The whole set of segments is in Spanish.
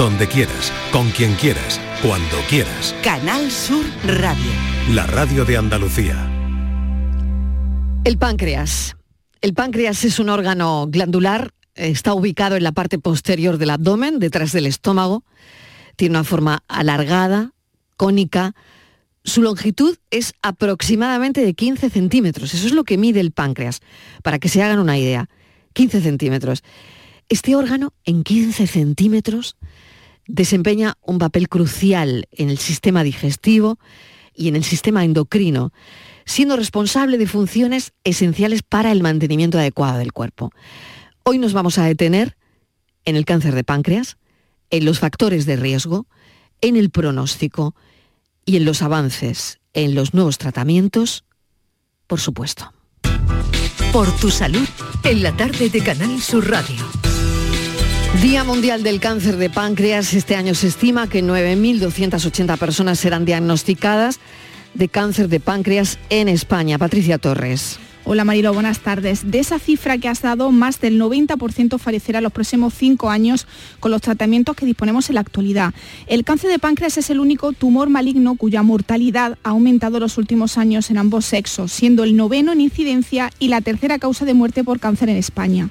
donde quieras, con quien quieras, cuando quieras. Canal Sur Radio. La radio de Andalucía. El páncreas. El páncreas es un órgano glandular, está ubicado en la parte posterior del abdomen, detrás del estómago. Tiene una forma alargada, cónica. Su longitud es aproximadamente de 15 centímetros. Eso es lo que mide el páncreas, para que se hagan una idea. 15 centímetros. Este órgano, en 15 centímetros, desempeña un papel crucial en el sistema digestivo y en el sistema endocrino, siendo responsable de funciones esenciales para el mantenimiento adecuado del cuerpo. Hoy nos vamos a detener en el cáncer de páncreas, en los factores de riesgo, en el pronóstico y en los avances, en los nuevos tratamientos, por supuesto. Por tu salud, en la tarde de Canal Sur Radio. Día Mundial del Cáncer de Páncreas. Este año se estima que 9.280 personas serán diagnosticadas de cáncer de páncreas en España. Patricia Torres. Hola Marilo, buenas tardes. De esa cifra que has dado, más del 90% fallecerá los próximos cinco años con los tratamientos que disponemos en la actualidad. El cáncer de páncreas es el único tumor maligno cuya mortalidad ha aumentado en los últimos años en ambos sexos, siendo el noveno en incidencia y la tercera causa de muerte por cáncer en España.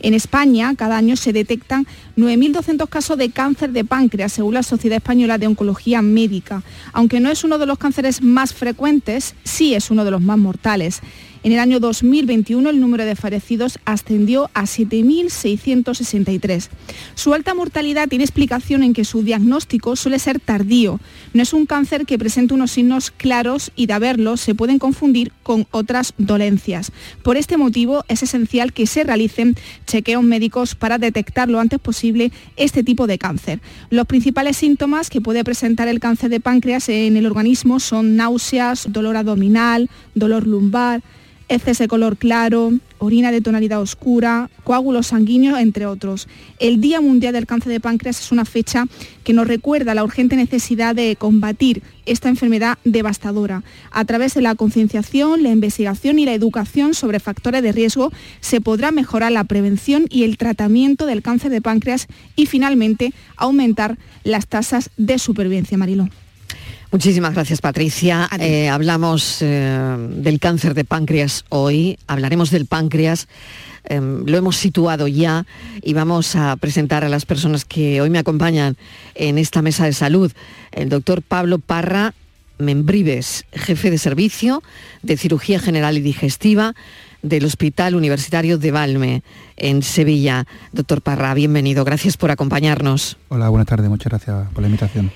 En España, cada año se detectan 9.200 casos de cáncer de páncreas, según la Sociedad Española de Oncología Médica. Aunque no es uno de los cánceres más frecuentes, sí es uno de los más mortales. En el año 2021 el número de fallecidos ascendió a 7.663. Su alta mortalidad tiene explicación en que su diagnóstico suele ser tardío. No es un cáncer que presente unos signos claros y de haberlos se pueden confundir con otras dolencias. Por este motivo es esencial que se realicen chequeos médicos para detectar lo antes posible este tipo de cáncer. Los principales síntomas que puede presentar el cáncer de páncreas en el organismo son náuseas, dolor abdominal, dolor lumbar, heces de color claro, orina de tonalidad oscura, coágulos sanguíneos, entre otros. El Día Mundial del Cáncer de Páncreas es una fecha que nos recuerda la urgente necesidad de combatir esta enfermedad devastadora. A través de la concienciación, la investigación y la educación sobre factores de riesgo se podrá mejorar la prevención y el tratamiento del cáncer de páncreas y finalmente aumentar las tasas de supervivencia, Marilo. Muchísimas gracias, Patricia. Eh, hablamos eh, del cáncer de páncreas hoy, hablaremos del páncreas. Em, lo hemos situado ya y vamos a presentar a las personas que hoy me acompañan en esta mesa de salud. El doctor Pablo Parra Membrives, jefe de servicio de cirugía general y digestiva del Hospital Universitario de Valme, en Sevilla. Doctor Parra, bienvenido. Gracias por acompañarnos. Hola, buenas tardes. Muchas gracias por la invitación.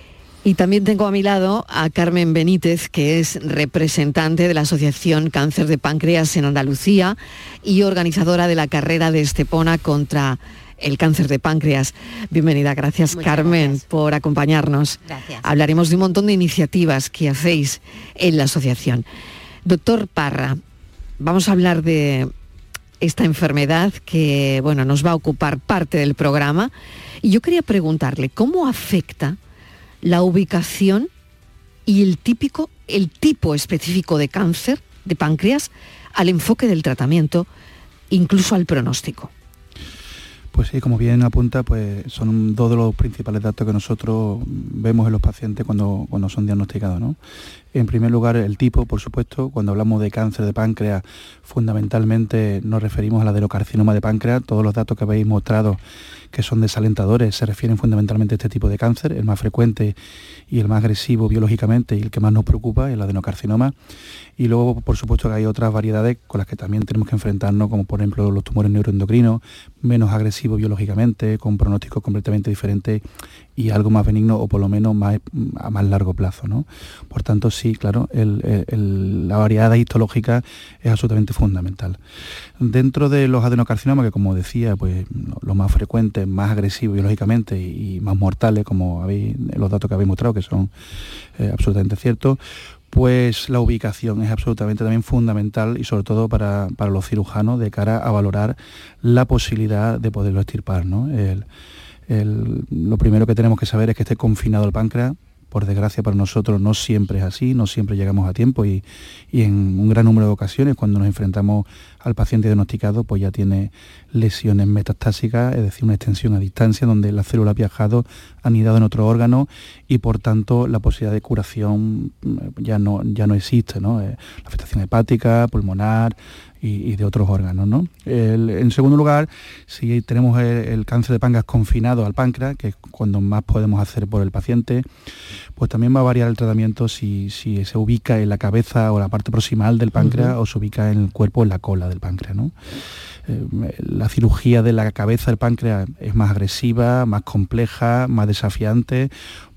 Y también tengo a mi lado a Carmen Benítez, que es representante de la Asociación Cáncer de Páncreas en Andalucía y organizadora de la carrera de Estepona contra el cáncer de páncreas. Bienvenida, gracias Carmen por acompañarnos. Gracias. Hablaremos de un montón de iniciativas que hacéis en la asociación. Doctor Parra, vamos a hablar de esta enfermedad que bueno, nos va a ocupar parte del programa. Y yo quería preguntarle, ¿cómo afecta la ubicación y el típico, el tipo específico de cáncer de páncreas al enfoque del tratamiento, incluso al pronóstico. Pues sí, como bien apunta, pues son dos de los principales datos que nosotros vemos en los pacientes cuando, cuando son diagnosticados. ¿no? En primer lugar, el tipo, por supuesto, cuando hablamos de cáncer de páncreas, fundamentalmente nos referimos al adenocarcinoma de páncreas. Todos los datos que habéis mostrado que son desalentadores se refieren fundamentalmente a este tipo de cáncer, el más frecuente y el más agresivo biológicamente y el que más nos preocupa, el adenocarcinoma. Y luego, por supuesto, que hay otras variedades con las que también tenemos que enfrentarnos, como por ejemplo los tumores neuroendocrinos, menos agresivos biológicamente, con pronósticos completamente diferentes y algo más benigno o por lo menos más, a más largo plazo. ¿no? Por tanto, sí, claro, la variedad histológica es absolutamente fundamental. Dentro de los adenocarcinomas, que como decía, pues lo más frecuente, más agresivos biológicamente y, más mortales, como los datos que habéis mostrado, que son eh, absolutamente ciertos, pues la ubicación es absolutamente también fundamental y sobre todo para, los cirujanos de cara a valorar la posibilidad de poderlo extirpar. ¿no? Lo primero que tenemos que saber es que esté confinado el páncreas, Por desgracia para nosotros no siempre es así, no siempre llegamos a tiempo y, en un gran número de ocasiones cuando nos enfrentamos al paciente diagnosticado pues ya tiene lesiones metastásicas, es decir, una extensión a distancia donde la célula ha viajado, han ido en otro órgano y por tanto la posibilidad de curación mm, ya no, ya no existe. Eh, la afectación hepática, pulmonar, y, de otros órganos. ¿no? en segundo lugar, si tenemos el, cáncer de páncreas confinado al páncreas, que es cuando más podemos hacer por el paciente, pues también va a variar el tratamiento si, se ubica en la cabeza o la parte proximal del páncreas o se ubica en el cuerpo o en la cola del páncreas. ¿no? Eh, la cirugía de la cabeza del páncreas es más agresiva, más compleja, más desafiante,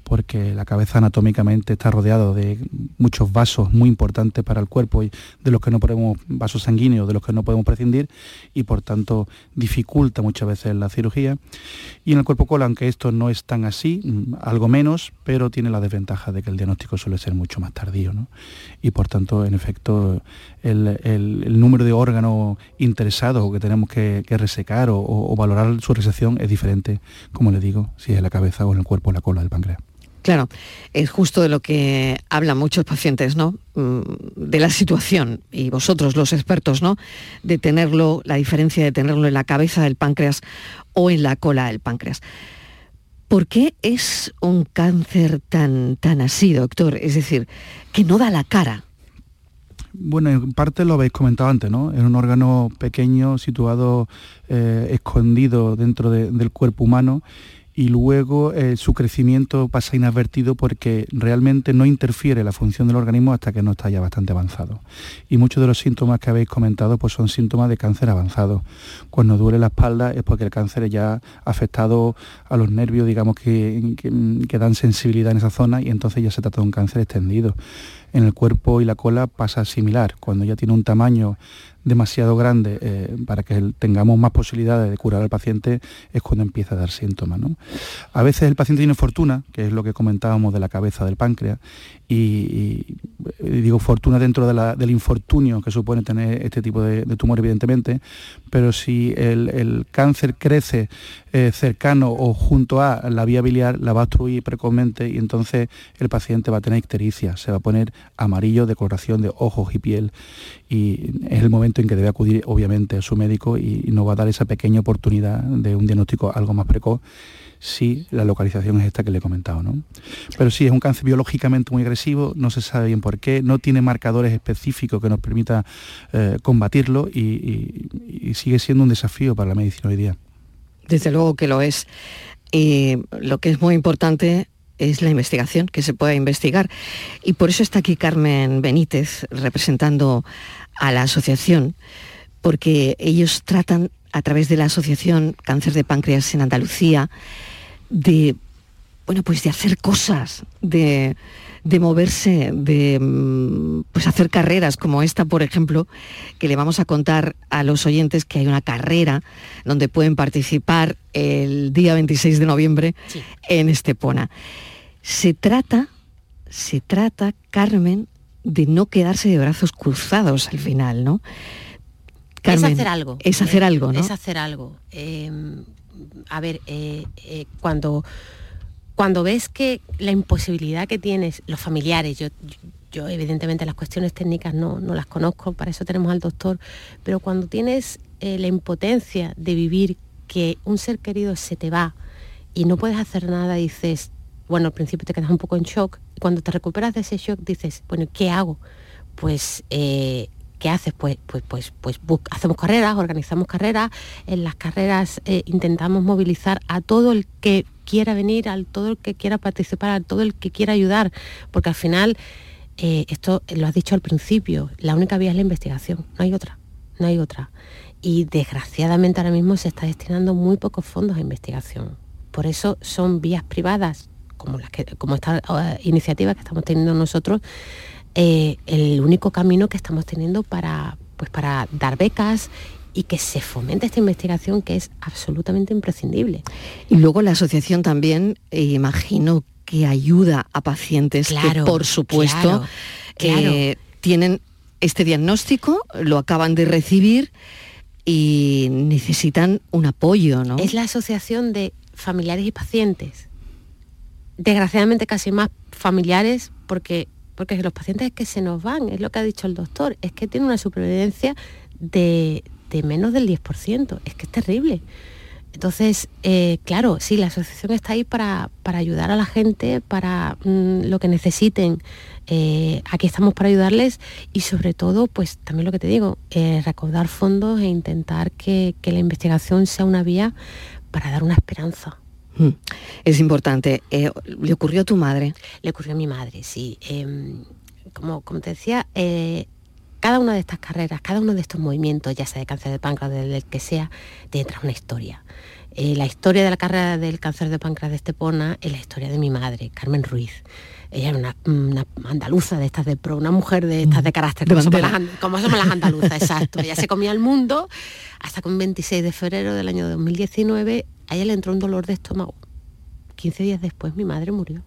porque la cabeza anatómicamente está rodeado de muchos vasos muy importantes para el cuerpo y de los que no podemos, vasos sanguíneos, de los que no podemos prescindir y por tanto dificulta muchas veces la cirugía. Y en el cuerpo cola, aunque esto no es tan así, mm, algo menos, pero tiene la desventaja de que el diagnóstico suele ser mucho más tardío. Y por tanto, en efecto, el, número de órganos interesados que tenemos que, resecar o, o, valorar su resección es diferente, como le digo, si es en la cabeza o en el cuerpo o la cola del páncreas. Claro, es justo de lo que hablan muchos pacientes, ¿no? Mm, de la situación, y vosotros los expertos, ¿no? De tenerlo, la diferencia de tenerlo en la cabeza del páncreas o en la cola del páncreas. ¿Por qué es un cáncer tan, tan así, doctor? Es decir, que no da la cara. Bueno, en parte lo habéis comentado antes, ¿no? Es un órgano pequeño, situado, eh, escondido dentro del cuerpo humano y luego eh, su crecimiento pasa inadvertido porque realmente no interfiere la función del organismo hasta que no está ya bastante avanzado. Y muchos de los síntomas que habéis comentado pues son síntomas de cáncer avanzado. Cuando duele la espalda es porque el cáncer ya ha afectado a los nervios, digamos, que, que dan sensibilidad en esa zona y entonces ya se trata de un cáncer extendido. En el cuerpo y la cola pasa similar. Cuando ya tiene un tamaño demasiado grande eh, para que tengamos más posibilidades de curar al paciente es cuando empieza a dar síntomas. A veces el paciente tiene fortuna, que es lo que comentábamos de la cabeza del páncreas, y, digo fortuna dentro del infortunio que supone tener este tipo de, tumor, evidentemente, pero si el, cáncer crece eh, cercano o junto a la vía biliar, la va a obstruir precozmente y entonces el paciente va a tener ictericia, se va a poner amarillo de coloración de ojos y piel. Y es el momento en que debe acudir obviamente a su médico y, y nos va a dar esa pequeña oportunidad de un diagnóstico algo más precoz si la localización es esta que le he comentado. ¿no? Pero sí, es un cáncer biológicamente muy agresivo, no se sabe bien por qué, no tiene marcadores específicos que nos permita eh, combatirlo y, sigue siendo un desafío para la medicina hoy día. Desde luego que lo es. Y lo que es muy importante es la investigación, que se pueda investigar. Y por eso está aquí Carmen Benítez representando a la asociación, porque ellos tratan a través de la Asociación Cáncer de Páncreas en Andalucía de, bueno, pues de hacer cosas, de, moverse, de mm, pues hacer carreras como esta, por ejemplo, que le vamos a contar a los oyentes que hay una carrera donde pueden participar el día 26 de noviembre en Estepona. Se trata, se trata, Carmen, de no quedarse de brazos cruzados al final, ¿no? Es hacer algo. Es hacer algo, ¿no? Es hacer algo. Em, a ver, eh, eh, cuando, cuando ves que la imposibilidad que tienes, los familiares, yo, yo, evidentemente las cuestiones técnicas no, las conozco, para eso tenemos al doctor, pero cuando tienes eh, la impotencia de vivir que un ser querido se te va y no puedes hacer nada, dices, bueno, al principio te quedas un poco en shock, cuando te recuperas de ese shock dices, bueno, ¿qué hago? Pues ¿qué haces? Pues, pues, pues, pues hacemos carreras, organizamos carreras, en las carreras eh, intentamos movilizar a todo el que quiera venir, a todo el que quiera participar, a todo el que quiera ayudar, porque al final, eh, esto lo has dicho al principio, la única vía es la investigación, no hay otra, no hay otra. Y desgraciadamente ahora mismo se está destinando muy pocos fondos a investigación. Por eso son vías privadas, como, las que, como esta eh, iniciativa que estamos teniendo nosotros, eh, el único camino que estamos teniendo para, pues para dar becas y que se fomente esta investigación que es absolutamente imprescindible. Y luego la asociación también, eh, imagino que ayuda a pacientes que, por supuesto, eh, tienen este diagnóstico, lo acaban de recibir y necesitan un apoyo, ¿no? Es la asociación de familiares y pacientes. Desgraciadamente casi más familiares, porque, porque los pacientes es que se nos van, es lo que ha dicho el doctor, es que tiene una supervivencia de, menos del 10%, es que es terrible. Entonces, eh, claro, sí, la asociación está ahí para, ayudar a la gente, para mm, lo que necesiten. Eh, aquí estamos para ayudarles y sobre todo, pues también lo que te digo, eh, recaudar fondos e intentar que, que la investigación sea una vía para dar una esperanza. Mm. Es importante. Eh, ¿Le ocurrió a tu madre? Le ocurrió a mi madre, sí. Em, como, como te decía, eh, cada una de estas carreras, cada uno de estos movimientos, ya sea de cáncer de páncreas, del que sea, detrás una historia. Eh, la historia de la carrera del cáncer de páncreas de Estepona es la historia de mi madre, Carmen Ruiz. Ella era una, andaluza de estas de pro, una mujer de estas de carácter, como, somos las, como somos las andaluzas, exacto. Ella se comía el mundo hasta que un 26 de febrero del año 2019 a ella le entró un dolor de estómago. 15 días después mi madre murió.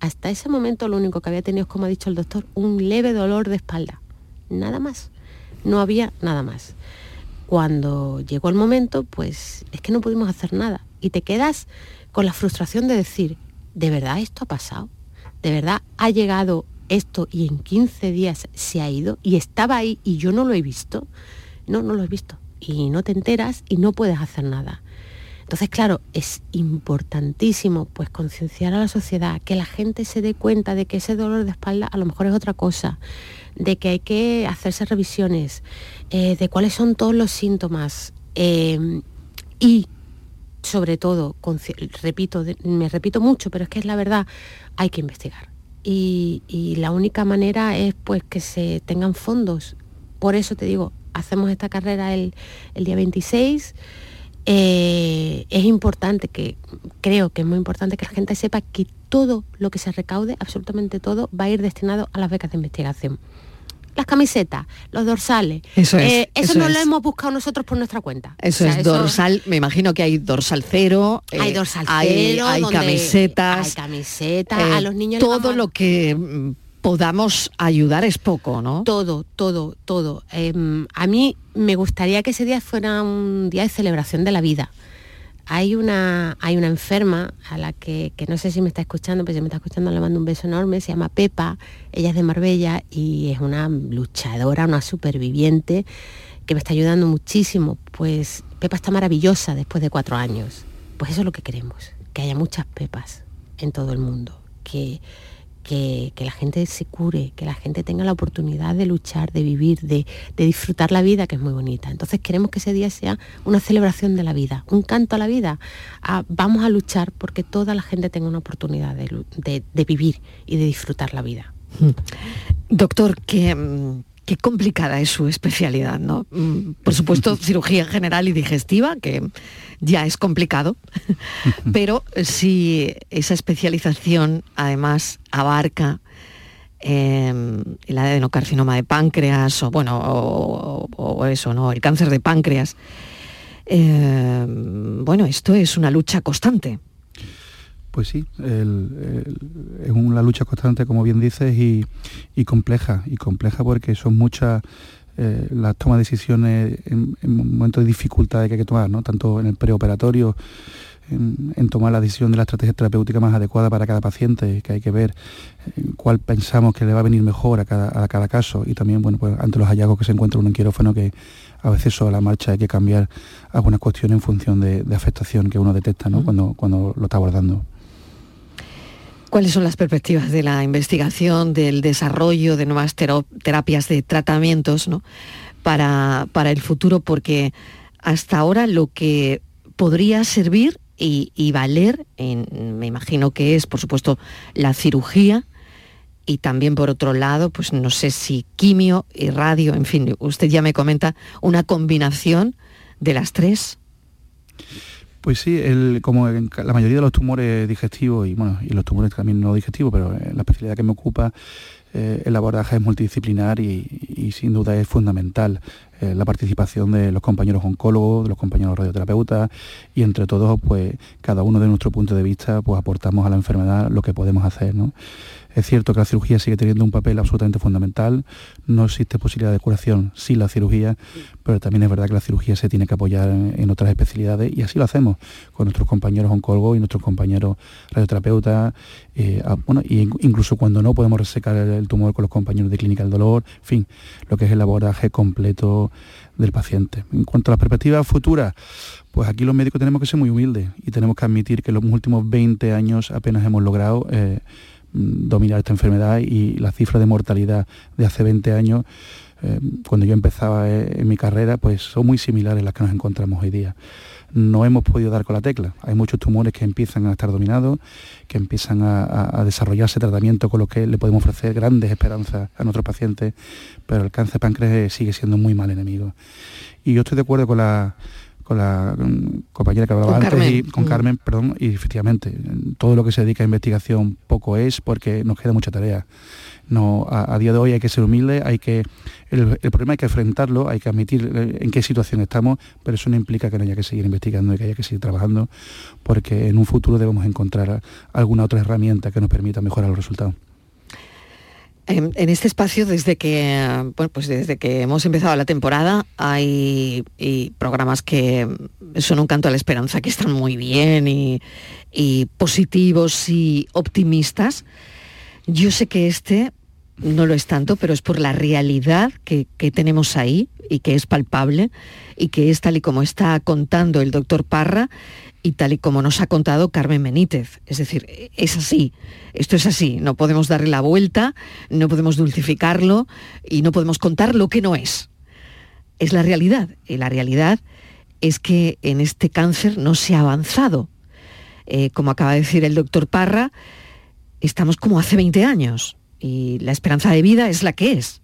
Hasta ese momento lo único que había tenido es, como ha dicho el doctor, un leve dolor de espalda. Nada más. No había nada más. Cuando llegó el momento, pues es que no pudimos hacer nada. Y te quedas con la frustración de decir, ¿de verdad esto ha pasado? ¿De verdad ha llegado esto y en 15 días se ha ido y estaba ahí y yo no lo he visto? No, no lo he visto. Y no te enteras y no puedes hacer nada. Entonces, claro, es importantísimo pues concienciar a la sociedad, que la gente se dé cuenta de que ese dolor de espalda a lo mejor es otra cosa, de que hay que hacerse revisiones, eh, de cuáles son todos los síntomas eh, y sobre todo, repito, me repito mucho, pero es que es la verdad, hay que investigar. Y, la única manera es pues que se tengan fondos. Por eso te digo, hacemos esta carrera el día 26. Eh, es importante que, creo que es muy importante que la gente sepa que todo lo que se recaude, absolutamente todo, va a ir destinado a las becas de investigación. Las camisetas, los dorsales, eso, es, eso, no lo hemos buscado nosotros por nuestra cuenta. Eso es dorsal, me imagino que hay dorsal cero, hay eh, dorsal cero, hay, camisetas, hay camisetas, a los niños todo lo que mm, podamos ayudar es poco, ¿no? Todo, todo, todo. Em, a mí me gustaría que ese día fuera un día de celebración de la vida. Hay una, hay una enferma a la que, no sé si me está escuchando, pero si me está escuchando le mando un beso enorme, se llama Pepa, ella es de Marbella y es una luchadora, una superviviente que me está ayudando muchísimo. Pues Pepa está maravillosa después de cuatro años. Pues eso es lo que queremos, que haya muchas Pepas en todo el mundo, que, que, la gente se cure, que la gente tenga la oportunidad de luchar, de vivir, de, disfrutar la vida, que es muy bonita. Entonces queremos que ese día sea una celebración de la vida, un canto a la vida. Vamos a luchar porque toda la gente tenga una oportunidad de, vivir y de disfrutar la vida. Hmm. Doctor, que mm, qué complicada es su especialidad, ¿no? Mm, por supuesto, cirugía general y digestiva, que ya es complicado, pero si esa especialización además abarca em, el adenocarcinoma de páncreas o bueno, o, eso, ¿no? El cáncer de páncreas. Em, bueno, esto es una lucha constante. Pues sí, es una lucha constante, como bien dices, y, compleja, y compleja porque son muchas eh, las tomas de decisiones en, momentos de dificultad que hay que tomar, ¿no? tanto en el preoperatorio, en, tomar la decisión de la estrategia terapéutica más adecuada para cada paciente, que hay que ver eh, cuál pensamos que le va a venir mejor a cada, caso y también bueno, pues, ante los hallazgos que se encuentra uno en quirófano que a veces sobre la marcha hay que cambiar algunas cuestiones en función de, afectación que uno detecta ¿no? cuando, cuando lo está abordando. ¿Cuáles son las perspectivas de la investigación, del desarrollo de nuevas terapias de tratamientos para, para, el futuro? Porque hasta ahora lo que podría servir y, valer, me imagino que es, por supuesto, la cirugía, y también por otro lado, pues no sé si quimio y radio, en fin, usted ya me comenta, una combinación de las tres. Pues sí, como en la mayoría de los tumores digestivos y bueno, y los tumores también no digestivos, pero la especialidad que me ocupa, eh, el abordaje es multidisciplinar y, sin duda es fundamental eh, la participación de los compañeros oncólogos, de los compañeros radioterapeutas y entre todos, pues cada uno de nuestro punto de vista, pues aportamos a la enfermedad lo que podemos hacer. ¿no? Es cierto que la cirugía sigue teniendo un papel absolutamente fundamental, no existe posibilidad de curación sin la cirugía, pero también es verdad que la cirugía se tiene que apoyar en, otras especialidades y así lo hacemos con nuestros compañeros oncólogos y nuestros compañeros radioterapeutas, eh, bueno, incluso cuando no podemos resecar el, tumor con los compañeros de clínica del dolor, en fin, lo que es el abordaje completo del paciente. En cuanto a las perspectivas futuras, pues aquí los médicos tenemos que ser muy humildes y tenemos que admitir que en los últimos 20 años apenas hemos logrado eh, Mm, dominar esta enfermedad y la cifra de mortalidad de hace 20 años, eh, cuando yo empezaba eh, en mi carrera, pues son muy similares las que nos encontramos hoy día. No hemos podido dar con la tecla. Hay muchos tumores que empiezan a estar dominados, que empiezan a, desarrollarse tratamiento con lo que le podemos ofrecer grandes esperanzas a nuestros pacientes, pero el cáncer páncreas sigue siendo muy mal enemigo. Y yo estoy de acuerdo con la con la compañera que hablaba antes y con mm. Carmen, perdón, y efectivamente, todo lo que se dedica a investigación poco es porque nos queda mucha tarea. No, a, día de hoy hay que ser humilde, hay que el, problema hay que enfrentarlo, hay que admitir eh, en qué situación estamos, pero eso no implica que no haya que seguir investigando y que haya que seguir trabajando, porque en un futuro debemos encontrar alguna otra herramienta que nos permita mejorar los resultados. En, este espacio, desde que, pues desde que hemos empezado la temporada, hay programas que son un canto a la esperanza, que están muy bien y, positivos y optimistas. Yo sé que este no lo es tanto, pero es por la realidad que, que, tenemos ahí y que es palpable y que es tal y como está contando el doctor Parra y tal y como nos ha contado Carmen Benítez. Es decir, es así, esto es así, no podemos darle la vuelta, no podemos dulcificarlo y no podemos contar lo que no es. Es la realidad y la realidad es que en este cáncer no se ha avanzado. Eh, como acaba de decir el doctor Parra, estamos como hace 20 años y la esperanza de vida es la que es.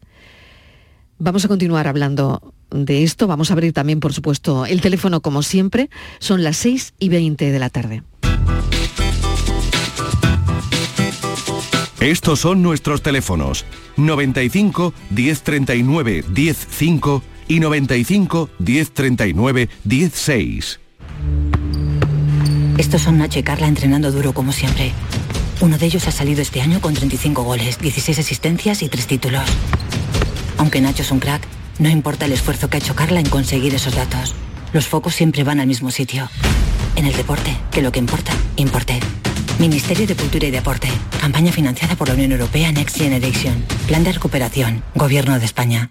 Vamos a continuar hablando de esto. Vamos a abrir también, por supuesto, el teléfono como siempre. Son las 6 y 20 de la tarde. Estos son nuestros teléfonos 95 1039 105 y 95 1039 16. Estos son Nacho y Carla entrenando duro como siempre. Uno de ellos ha salido este año con 35 goles, 16 asistencias y 3 títulos. Aunque Nacho es un crack, no importa el esfuerzo que ha hecho Carla en conseguir esos datos. Los focos siempre van al mismo sitio. En el deporte, que lo que importa, importe. Ministerio de Cultura y Deporte. Campaña financiada por la Unión Europea Next Generation. Plan de recuperación. Gobierno de España.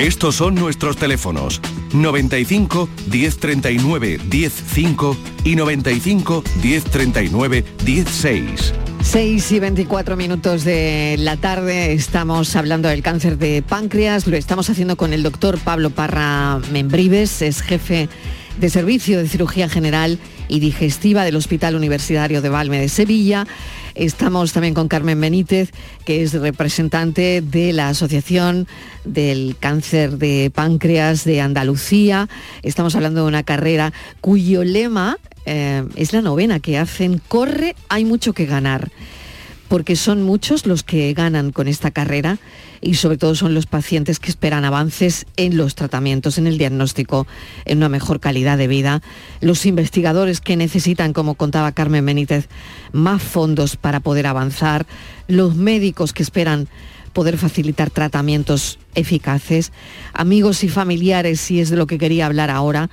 Estos son nuestros teléfonos 95 1039 105 y 95 1039 16. 6 y 24 minutos de la tarde estamos hablando del cáncer de páncreas, lo estamos haciendo con el doctor Pablo Parra Membrives, es jefe de servicio de cirugía general y digestiva del Hospital Universitario de Valme de Sevilla. Estamos también con Carmen Benítez, que es representante de la Asociación del Cáncer de Páncreas de Andalucía. Estamos hablando de una carrera cuyo lema eh, es la novena que hacen. Corre, hay mucho que ganar porque son muchos los que ganan con esta carrera y sobre todo son los pacientes que esperan avances en los tratamientos, en el diagnóstico, en una mejor calidad de vida, los investigadores que necesitan, como contaba Carmen Benítez, más fondos para poder avanzar, los médicos que esperan poder facilitar tratamientos eficaces, amigos y familiares, si es de lo que quería hablar ahora,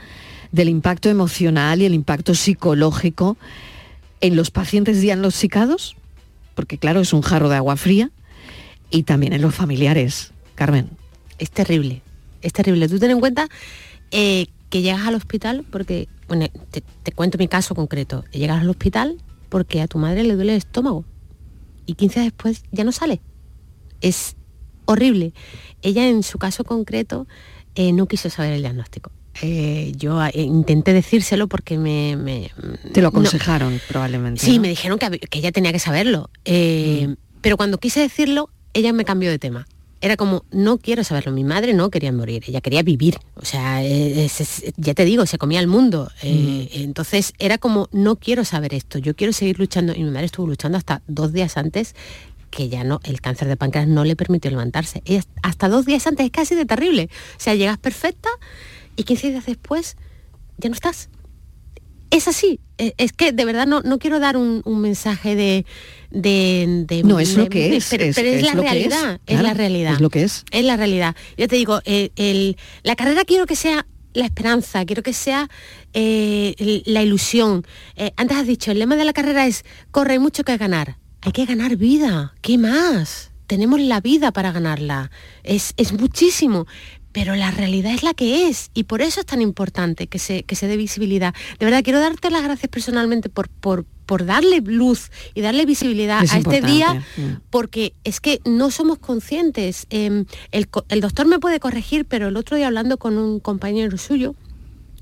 del impacto emocional y el impacto psicológico en los pacientes diagnosticados porque claro, es un jarro de agua fría, y también en los familiares. Carmen. Es terrible, es terrible. Tú ten en cuenta eh, que llegas al hospital porque, bueno, te, cuento mi caso concreto. Llegas al hospital porque a tu madre le duele el estómago y 15 días después ya no sale. Es horrible. Ella en su caso concreto eh, no quiso saber el diagnóstico. Eh, yo eh, intenté decírselo porque me... Te lo aconsejaron probablemente. Sí, me dijeron que, ella tenía que saberlo. Eh, mm. Pero cuando quise decirlo, ella me cambió de tema. Era como, no quiero saberlo, mi madre no quería morir, ella quería vivir. O sea, ya te digo, se comía el mundo. Mm. Entonces era como, no quiero saber esto, yo quiero seguir luchando. Y mi madre estuvo luchando hasta dos días antes que ya no, el cáncer de páncreas no le permitió levantarse. hasta dos días antes es casi de terrible. O sea, llegas perfecta y 15 días después ya no estás. Es así, e, es que de verdad no, no quiero dar un, mensaje de, de, No, es lo que es. Pero es, la realidad, es, la realidad. Es lo que es. Es la realidad. Ya te digo, el, la carrera quiero que sea la esperanza, quiero que sea eh, la ilusión. Eh, antes has dicho, el lema de la carrera es, corre, hay mucho que ganar. Hay que ganar vida, ¿qué más? Tenemos la vida para ganarla. Es, es muchísimo pero la realidad es la que es y por eso es tan importante que se, que se dé visibilidad. De verdad, quiero darte las gracias personalmente por, por, por darle luz y darle visibilidad a este día, mm. porque es que no somos conscientes. Em, el, el doctor me puede corregir, pero el otro día hablando con un compañero suyo,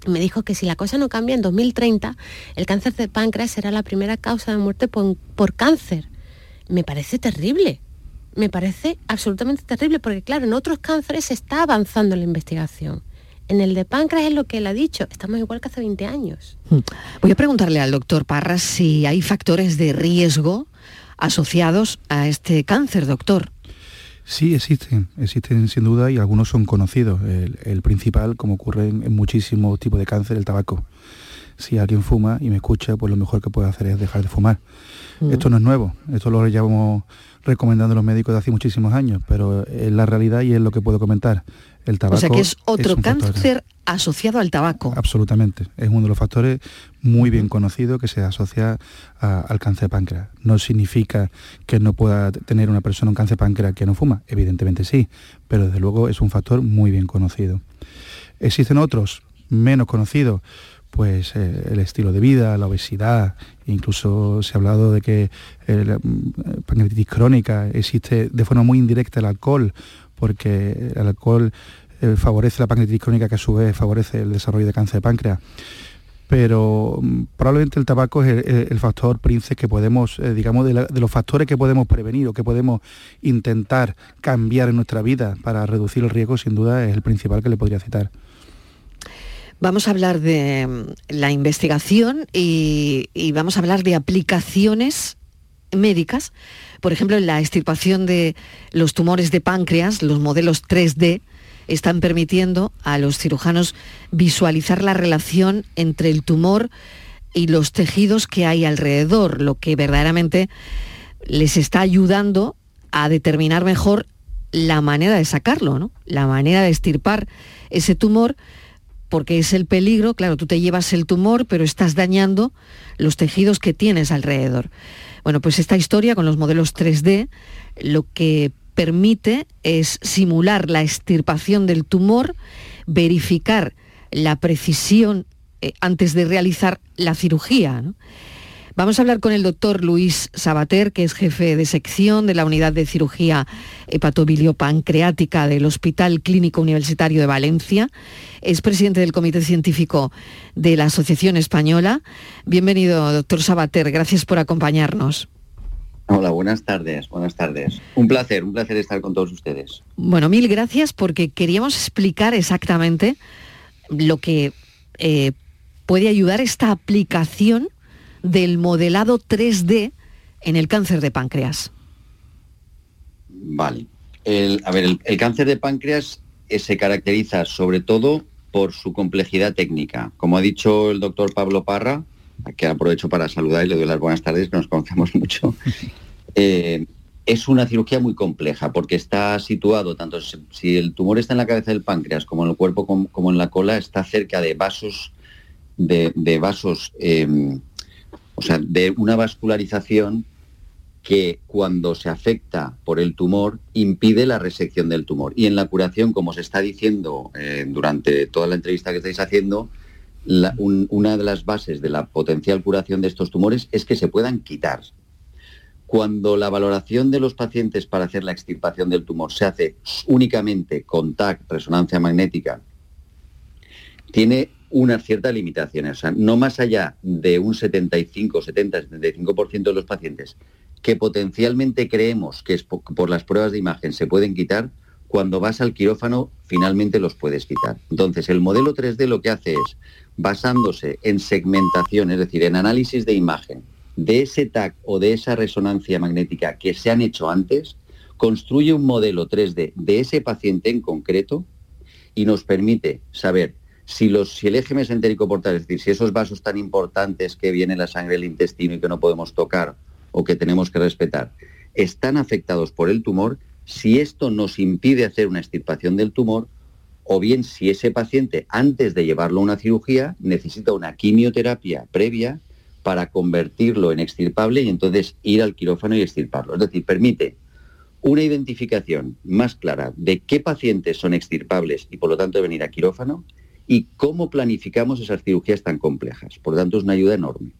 me dijo que si la cosa no cambia en 2030, el cáncer de páncreas será la primera causa de muerte por, por cáncer. Me parece terrible me parece absolutamente terrible, porque claro, en otros cánceres se está avanzando la investigación. En el de páncreas es lo que él ha dicho, estamos igual que hace 20 años. Hmm. Voy a preguntarle al doctor Parras si hay factores de riesgo asociados a este cáncer, doctor. Sí, existen, existen sin duda y algunos son conocidos. El, principal, como ocurre en, muchísimos tipos de cáncer, el tabaco. Si alguien fuma y me escucha, pues lo mejor que puede hacer es dejar de fumar. Hmm. Esto no es nuevo, esto lo llevamos recomendando a los médicos de hace muchísimos años, pero es la realidad y es lo que puedo comentar. El tabaco o sea que es otro cáncer asociado al tabaco. Absolutamente, es uno de los factores muy bien conocidos que se asocia al cáncer de páncreas. No significa que no pueda tener una persona un cáncer de páncreas que no fuma, evidentemente sí, pero desde luego es un factor muy bien conocido. Existen otros menos conocidos, pues eh, el estilo de vida, la obesidad, incluso se ha hablado de que la mm, pancreatitis crónica existe de forma muy indirecta el alcohol, porque el alcohol eh, favorece la pancreatitis crónica que a su vez favorece el desarrollo de cáncer de páncreas. Pero mm, probablemente el tabaco es el, factor príncipe que podemos, eh, digamos, de, de, los factores que podemos prevenir o que podemos intentar cambiar en nuestra vida para reducir el riesgo, sin duda es el principal que le podría citar. Vamos a hablar de mm, la investigación y, vamos a hablar de aplicaciones médicas, por ejemplo, en la extirpación de los tumores de páncreas, los modelos 3D, están permitiendo a los cirujanos visualizar la relación entre el tumor y los tejidos que hay alrededor, lo que verdaderamente les está ayudando a determinar mejor la manera de sacarlo, ¿no? la manera de estirpar ese tumor, porque es el peligro, claro, tú te llevas el tumor, pero estás dañando los tejidos que tienes alrededor. Bueno, pues esta historia con los modelos 3D lo que permite es simular la extirpación del tumor, verificar la precisión eh, antes de realizar la cirugía. Vamos a hablar con el doctor Luis Sabater, que es jefe de sección de la Unidad de Cirugía Hepatobiliopancreática del Hospital Clínico Universitario de Valencia. Es presidente del Comité Científico de la Asociación Española. Bienvenido, doctor Sabater. Gracias por acompañarnos. Hola, buenas tardes, buenas tardes. Un placer, un placer estar con todos ustedes. Bueno, mil gracias porque queríamos explicar exactamente lo que eh, puede ayudar esta aplicación del modelado 3D en el cáncer de páncreas. Vale. a ver, el, cáncer de páncreas eh, se caracteriza sobre todo por su complejidad técnica. Como ha dicho el doctor Pablo Parra, que aprovecho para saludar y le doy las buenas tardes, que nos conocemos mucho. Eh, es una cirugía muy compleja porque está situado, tanto si el tumor está en la cabeza del páncreas como en el cuerpo como, en la cola, está cerca de vasos, de, vasos, em, o sea, de una vascularización que cuando se afecta por el tumor impide la resección del tumor. Y en la curación, como se está diciendo eh, durante toda la entrevista que estáis haciendo, una de las bases de la potencial curación de estos tumores es que se puedan quitar. Cuando la valoración de los pacientes para hacer la extirpación del tumor se hace únicamente con TAC, resonancia magnética, tiene unas ciertas limitaciones. O sea, no más allá de un 75, 70, 75% de los pacientes que potencialmente creemos que es por las pruebas de imagen se pueden quitar, cuando vas al quirófano finalmente los puedes quitar. Entonces, el modelo 3D lo que hace es basándose en segmentación, es decir, en análisis de imagen de ese TAC o de esa resonancia magnética que se han hecho antes, construye un modelo 3D de ese paciente en concreto y nos permite saber si, los, si el eje mesentérico portal, es decir, si esos vasos tan importantes que viene la sangre del intestino y que no podemos tocar o que tenemos que respetar, están afectados por el tumor, si esto nos impide hacer una extirpación del tumor, o bien si ese paciente antes de llevarlo a una cirugía necesita una quimioterapia previa para convertirlo en extirpable y entonces ir al quirófano y extirparlo. Es decir, permite una identificación más clara de qué pacientes son extirpables y por lo tanto venir a quirófano y cómo planificamos esas cirugías tan complejas. Por lo tanto, es una ayuda enorme.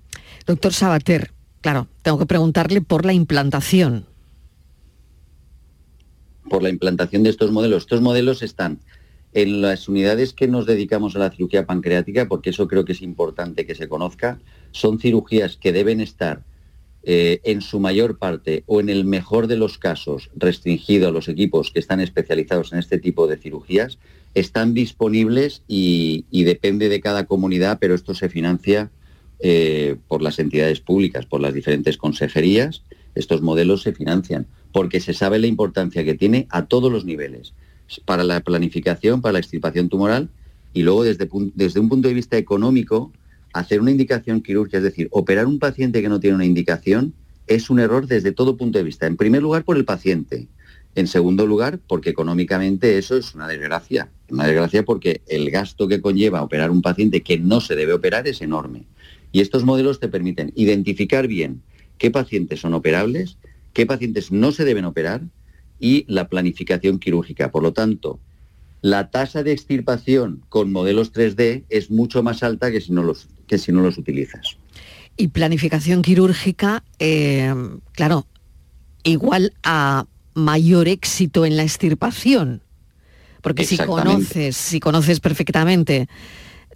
Doctor Sabater, claro, tengo que preguntarle por la implantación. Por la implantación de estos modelos. Estos modelos están en las unidades que nos dedicamos a la cirugía pancreática, porque eso creo que es importante que se conozca, son cirugías que deben estar eh, en su mayor parte o en el mejor de los casos restringido a los equipos que están especializados en este tipo de cirugías, están disponibles y, depende de cada comunidad, pero esto se financia eh, por las entidades públicas, por las diferentes consejerías. Estos modelos se financian porque se sabe la importancia que tiene a todos los niveles para la planificación, para la extirpación tumoral y luego desde, desde un punto de vista económico, hacer una indicación quirúrgica, es decir, operar un paciente que no tiene una indicación, es un error desde todo punto de vista. En primer lugar, por el paciente. En segundo lugar, porque económicamente eso es una desgracia. Una desgracia porque el gasto que conlleva operar un paciente que no se debe operar es enorme. Y estos modelos te permiten identificar bien qué pacientes son operables, qué pacientes no se deben operar y la planificación quirúrgica. Por lo tanto, la tasa de extirpación con modelos 3D es mucho más alta que si no los, que si no los utilizas. Y planificación quirúrgica, eh, claro, igual a mayor éxito en la extirpación. Porque si conoces, si conoces perfectamente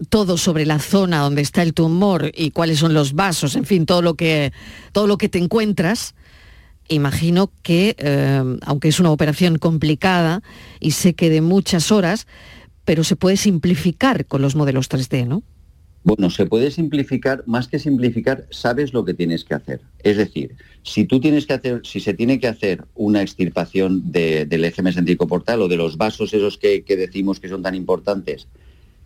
todo sobre la zona donde está el tumor y cuáles son los vasos, en fin, todo lo que, todo lo que te encuentras, imagino que, eh, aunque es una operación complicada y sé que de muchas horas, pero se puede simplificar con los modelos 3D, ¿no? Bueno, se puede simplificar, más que simplificar, sabes lo que tienes que hacer. Es decir, si tú tienes que hacer, si se tiene que hacer una extirpación del eje mesentérico portal o de los vasos esos que, decimos que son tan importantes,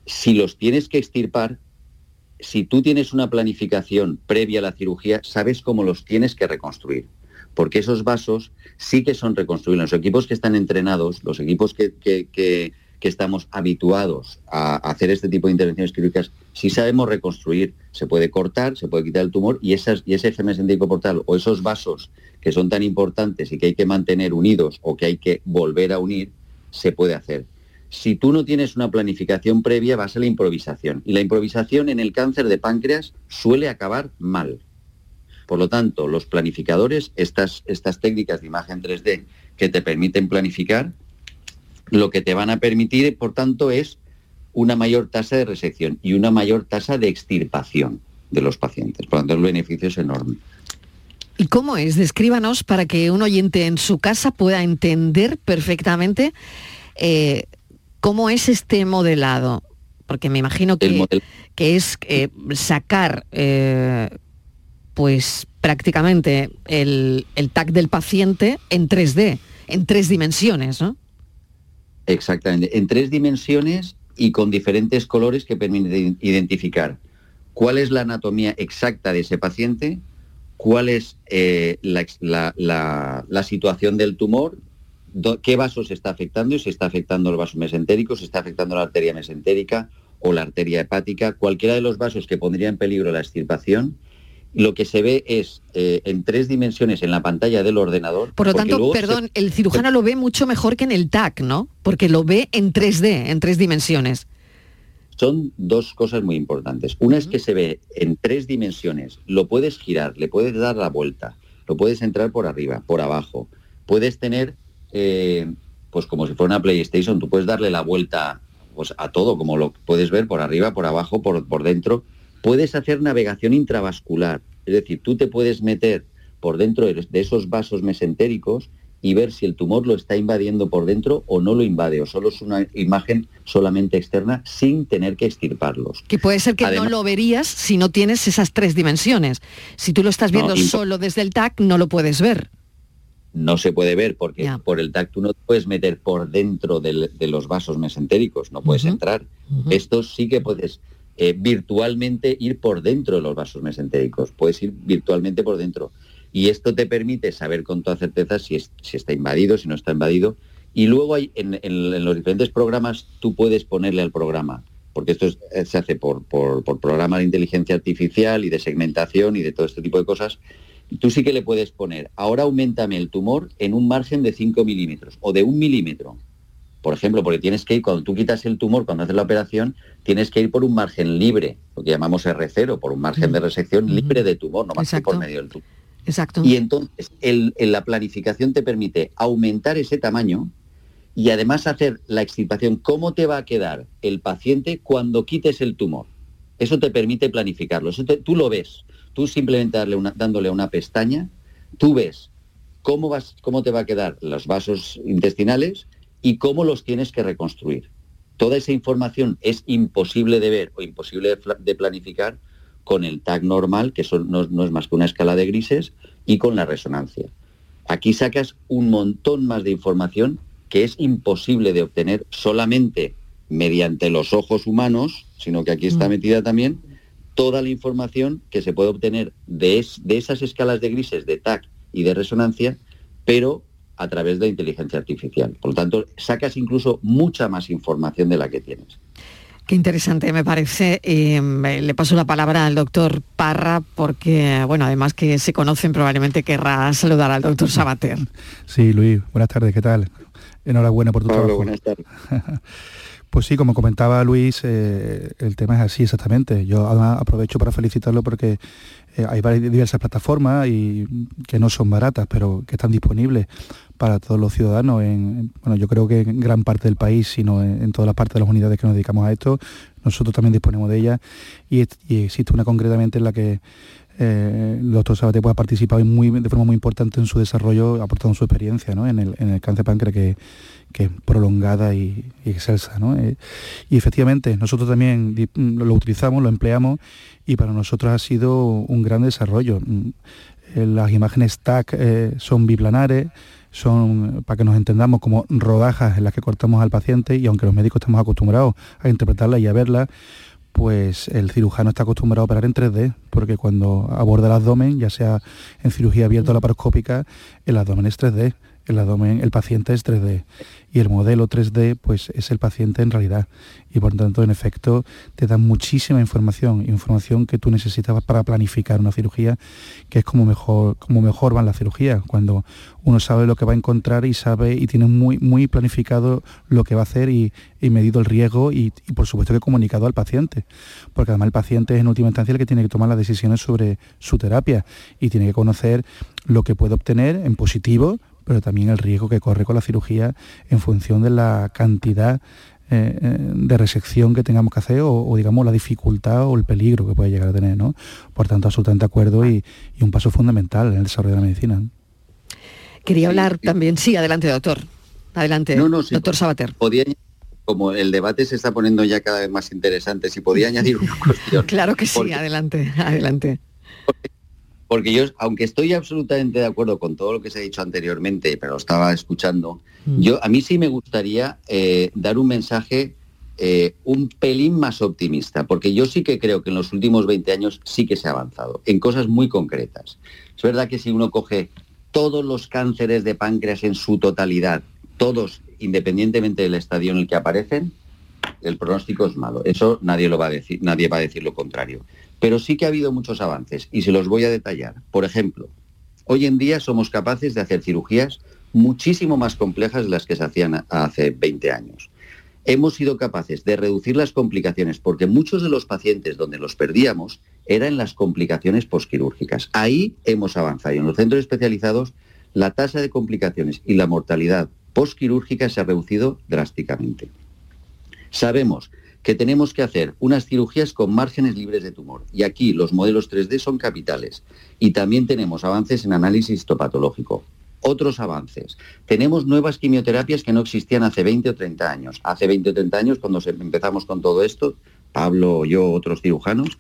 si los tienes que extirpar, si tú tienes una planificación previa a la cirugía, sabes cómo los tienes que reconstruir. Porque esos vasos sí que son reconstruibles. Los equipos que están entrenados, los equipos que estamos habituados a hacer este tipo de intervenciones quirúrgicas, si sabemos reconstruir, se puede cortar, se puede quitar el tumor y, esas, y ese FM portal o esos vasos que son tan importantes y que hay que mantener unidos o que hay que volver a unir, se puede hacer. Si tú no tienes una planificación previa, vas a la improvisación. Y la improvisación en el cáncer de páncreas suele acabar mal. Por lo tanto, los planificadores, estas, estas técnicas de imagen 3D que te permiten planificar, lo que te van a permitir, por tanto, es una mayor tasa de resección y una mayor tasa de extirpación de los pacientes. Por lo tanto, el beneficio es enorme. ¿Y cómo es? Descríbanos para que un oyente en su casa pueda entender perfectamente eh, cómo es este modelado. Porque me imagino que, que es eh, sacar eh, pues prácticamente el, el TAC del paciente en 3D, en tres dimensiones, ¿no? Exactamente, en tres dimensiones y con diferentes colores que permiten identificar. Cuál es la anatomía exacta de ese paciente, cuál es eh, la, situación del tumor, qué vaso se está afectando y si está afectando el vaso mesentérico, si está afectando la arteria mesentérica o la arteria hepática, cualquiera de los vasos que pondría en peligro la extirpación lo que se ve es eh, en tres dimensiones en la pantalla del ordenador. Por lo tanto, perdón, el cirujano lo ve mucho mejor que en el TAC, ¿no? Porque lo ve en 3D, en tres dimensiones. Son dos cosas muy importantes. Una es que se ve en tres dimensiones, lo puedes girar, le puedes dar la vuelta, lo puedes entrar por arriba, por abajo. Puedes tener, eh, pues como si fuera una PlayStation, tú puedes darle la vuelta pues, a todo, como lo puedes ver por arriba, por abajo, por, por dentro Puedes hacer navegación intravascular, es decir, tú te puedes meter por dentro de esos vasos mesentéricos y ver si el tumor lo está invadiendo por dentro o no lo invade, o solo es una imagen solamente externa sin tener que extirparlos. Que puede ser que no lo verías si no tienes esas tres dimensiones. Si tú lo estás viendo solo desde el TAC, no lo puedes ver. No se puede ver porque por el TAC tú no te puedes meter por dentro de los vasos mesentéricos, no puedes entrar. Esto sí que puedes eh, virtualmente ir por dentro de los vasos mesentéricos, puedes ir virtualmente por dentro. Y esto te permite saber con toda certeza si, si está invadido, si no está invadido. Y luego hay, en, los diferentes programas tú puedes ponerle al programa, porque esto eh, se hace por, por, por programas de inteligencia artificial y de segmentación y de todo este tipo de cosas. Tú sí que le puedes poner, ahora aumentame el tumor en un margen de 5 milímetros o de un milímetro por ejemplo, porque tienes que ir, cuando tú quitas el tumor, cuando haces la operación, tienes que ir por un margen libre, lo que llamamos R0, por un margen de resección libre de tumor, no más que por medio del tumor. Exacto. Y entonces el, la planificación te permite aumentar ese tamaño y además hacer la extirpación, cómo te va a quedar el paciente cuando quites el tumor. Eso te permite planificarlo. tú lo ves. Tú simplemente darle una, dándole una pestaña, tú ves cómo, vas, cómo te va a quedar los vasos intestinales, y cómo los tienes que reconstruir. Toda esa información es imposible de ver o imposible de planificar con el TAC normal, que no, es más que una escala de grises, y con la resonancia. Aquí sacas un montón más de información que es imposible de obtener solamente mediante los ojos humanos, sino que aquí está mm. metida también toda la información que se puede obtener de, de esas escalas de grises de TAC y de resonancia, pero a través de inteligencia artificial. Por lo tanto, sacas incluso mucha más información de la que tienes. Qué interesante me parece. le paso la palabra al doctor Parra porque, bueno, además que se conocen, probablemente querrá saludar al doctor Sabater. Sí, Luis, buenas tardes, ¿qué tal? Enhorabuena por tu trabajo. buenas tardes. Pues sí, como comentaba Luis, eh, el tema es así exactamente. Yo aprovecho para felicitarlo porque eh, hay diversas plataformas y que no son baratas, pero que están disponibles para todos los ciudadanos. En, bueno, yo creo que en gran parte del país, sino en, todas las partes de las unidades que nos dedicamos a esto, nosotros también disponemos de ellas y, existe una concretamente en la que eh, el doctor Sabate pues, ha participado muy, de forma muy importante en su desarrollo, aportando su experiencia ¿no? en, el, en, el, cáncer páncreas que, es prolongada y, y excelsa. ¿no? Eh, y efectivamente, nosotros también lo, lo, utilizamos, lo empleamos y para nosotros ha sido un gran desarrollo. Mm, eh, las imágenes TAC eh, son biplanares, son, para que nos entendamos, como rodajas en las que cortamos al paciente y aunque los médicos estamos acostumbrados a interpretarlas y a verlas, pues el cirujano está acostumbrado a operar en 3D, porque cuando aborda el abdomen, ya sea en cirugía abierta o laparoscópica, el abdomen es 3D el abdomen, el paciente es 3D y el modelo 3D pues es el paciente en realidad. Y por tanto en efecto te da muchísima información, información que tú necesitas para planificar una cirugía, que es como mejor, como mejor van las cirugías, cuando uno sabe lo que va a encontrar y sabe y tiene muy, muy planificado lo que va a hacer y, y medido el riesgo y, y, por supuesto que comunicado al paciente, porque además el paciente es en última instancia el que tiene que tomar las decisiones sobre su terapia y tiene que conocer lo que puede obtener en positivo pero también el riesgo que corre con la cirugía en función de la cantidad eh, eh, de resección que tengamos que hacer o, digamos la dificultad o el peligro que puede llegar a tener. ¿no? Por tanto, absolutamente de acuerdo y, un paso fundamental en el desarrollo de la medicina. Quería hablar también, sí, adelante doctor. Adelante, doctor Sabater. Podía, como el debate se está poniendo ya cada vez más interesante, si podía añadir una cuestión. claro que sí, adelante, adelante porque yo, aunque estoy absolutamente de acuerdo con todo lo que se ha dicho anteriormente, pero estaba escuchando, mm. yo a mí sí me gustaría eh, dar un mensaje eh, un pelín más optimista, porque yo sí que creo que en los últimos 20 años sí que se ha avanzado, en cosas muy concretas. Es verdad que si uno coge todos los cánceres de páncreas en su totalidad, todos independientemente del estadio en el que aparecen, el pronóstico es malo. Eso nadie lo va a decir, nadie va a decir lo contrario. Pero sí que ha habido muchos avances y se los voy a detallar. Por ejemplo, hoy en día somos capaces de hacer cirugías muchísimo más complejas de las que se hacían hace 20 años. Hemos sido capaces de reducir las complicaciones porque muchos de los pacientes donde los perdíamos eran las complicaciones posquirúrgicas. Ahí hemos avanzado y en los centros especializados la tasa de complicaciones y la mortalidad posquirúrgica se ha reducido drásticamente. Sabemos que tenemos que hacer unas cirugías con márgenes libres de tumor. Y aquí los modelos 3D son capitales. Y también tenemos avances en análisis histopatológico. Otros avances. Tenemos nuevas quimioterapias que no existían hace 20 o 30 años. Hace 20 o 30 años, cuando empezamos con todo esto, Pablo, yo, otros cirujanos,